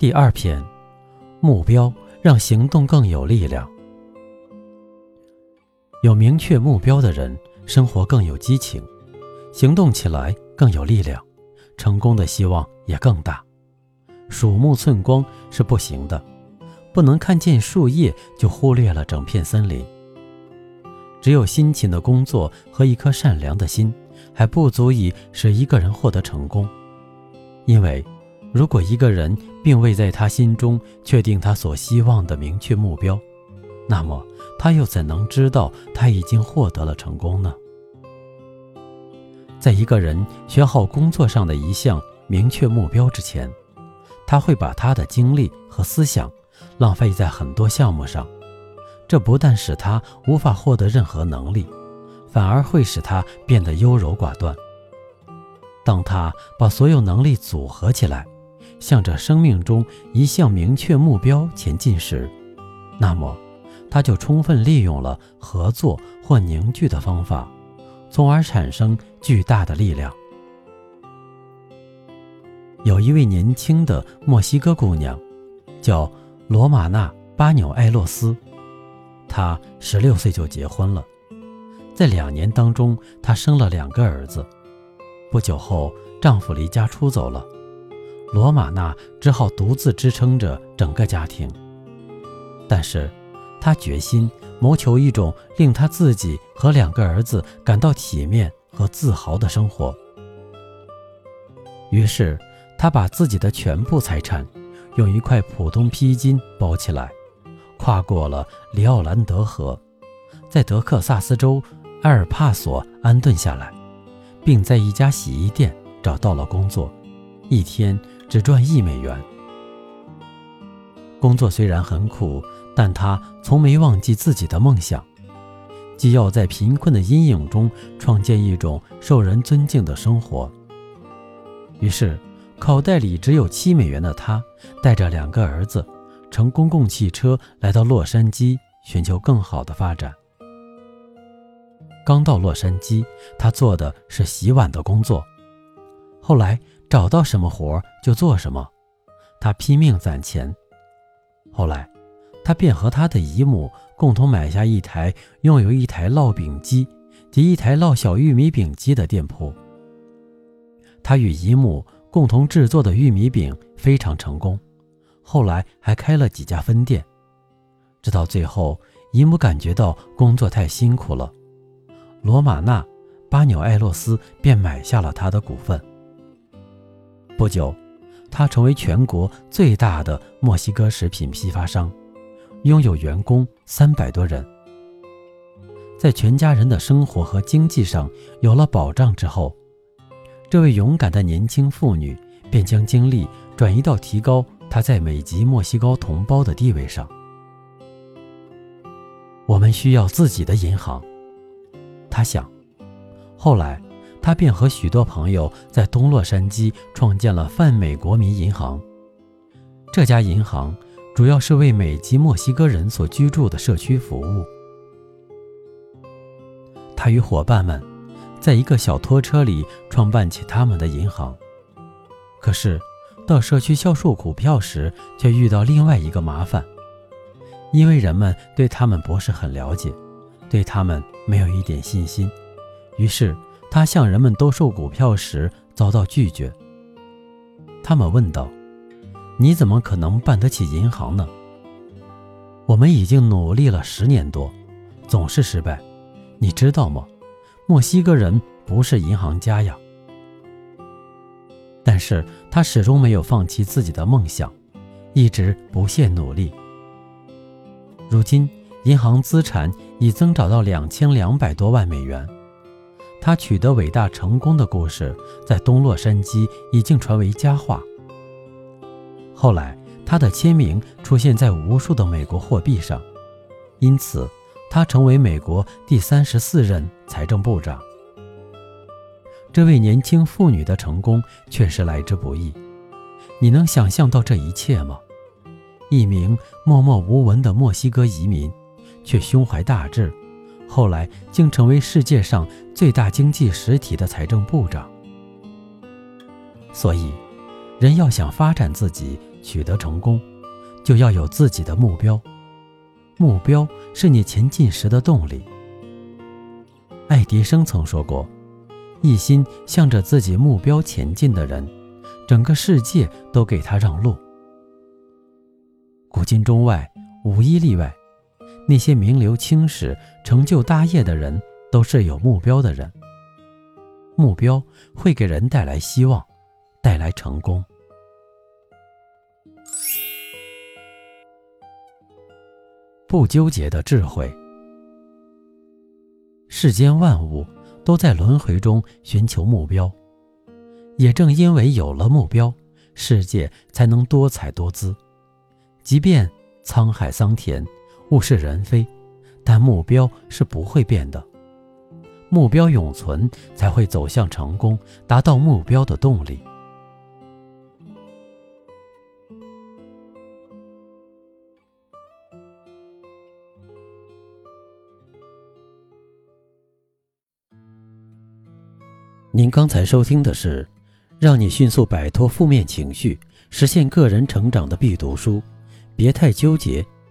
第二篇，目标让行动更有力量。有明确目标的人，生活更有激情，行动起来更有力量，成功的希望也更大。鼠目寸光是不行的，不能看见树叶就忽略了整片森林。只有辛勤的工作和一颗善良的心，还不足以使一个人获得成功，因为。如果一个人并未在他心中确定他所希望的明确目标，那么他又怎能知道他已经获得了成功呢？在一个人学好工作上的一项明确目标之前，他会把他的精力和思想浪费在很多项目上，这不但使他无法获得任何能力，反而会使他变得优柔寡断。当他把所有能力组合起来，向着生命中一项明确目标前进时，那么他就充分利用了合作或凝聚的方法，从而产生巨大的力量。有一位年轻的墨西哥姑娘，叫罗马娜·巴纽埃洛斯，她十六岁就结婚了，在两年当中，她生了两个儿子。不久后，丈夫离家出走了。罗马娜只好独自支撑着整个家庭，但是，她决心谋求一种令她自己和两个儿子感到体面和自豪的生活。于是，她把自己的全部财产用一块普通披巾包起来，跨过了里奥兰德河，在德克萨斯州埃尔帕索安顿下来，并在一家洗衣店找到了工作，一天。只赚一美元。工作虽然很苦，但他从没忘记自己的梦想，既要在贫困的阴影中创建一种受人尊敬的生活。于是，口袋里只有七美元的他，带着两个儿子，乘公共汽车来到洛杉矶，寻求更好的发展。刚到洛杉矶，他做的是洗碗的工作，后来。找到什么活就做什么，他拼命攒钱。后来，他便和他的姨母共同买下一台拥有一台烙饼机及一台烙小玉米饼机的店铺。他与姨母共同制作的玉米饼非常成功，后来还开了几家分店。直到最后，姨母感觉到工作太辛苦了，罗马娜·巴纽埃洛斯便买下了他的股份。不久，他成为全国最大的墨西哥食品批发商，拥有员工三百多人。在全家人的生活和经济上有了保障之后，这位勇敢的年轻妇女便将精力转移到提高她在美籍墨西哥同胞的地位上。我们需要自己的银行，他想。后来。他便和许多朋友在东洛杉矶创建了泛美国民银行。这家银行主要是为美籍墨西哥人所居住的社区服务。他与伙伴们在一个小拖车里创办起他们的银行。可是，到社区销售股票时，却遇到另外一个麻烦，因为人们对他们不是很了解，对他们没有一点信心，于是。他向人们兜售股票时遭到拒绝。他们问道：“你怎么可能办得起银行呢？”我们已经努力了十年多，总是失败。你知道吗？墨西哥人不是银行家呀。但是他始终没有放弃自己的梦想，一直不懈努力。如今，银行资产已增长到两千两百多万美元。他取得伟大成功的故事在东洛杉矶已经传为佳话。后来，他的签名出现在无数的美国货币上，因此他成为美国第三十四任财政部长。这位年轻妇女的成功确实来之不易。你能想象到这一切吗？一名默默无闻的墨西哥移民，却胸怀大志，后来竟成为世界上最大经济实体的财政部长。所以，人要想发展自己、取得成功，就要有自己的目标。目标是你前进时的动力。爱迪生曾说过。一心向着自己目标前进的人，整个世界都给他让路。古今中外无一例外，那些名留青史、成就大业的人，都是有目标的人。目标会给人带来希望，带来成功。不纠结的智慧，世间万物。都在轮回中寻求目标，也正因为有了目标，世界才能多彩多姿。即便沧海桑田、物是人非，但目标是不会变的。目标永存，才会走向成功，达到目标的动力。您刚才收听的是，让你迅速摆脱负面情绪，实现个人成长的必读书。别太纠结，